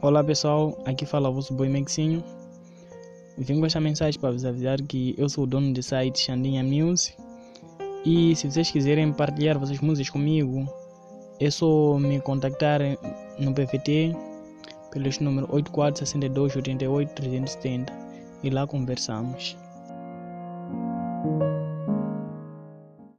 Olá pessoal, aqui fala o vosso boi Maxinho. Vim com esta mensagem para vos avisar que eu sou o dono do site Xandinha News E se vocês quiserem partilhar vossas músicas comigo, é só me contactar no PVT pelo número 8462 88 370 e lá conversamos.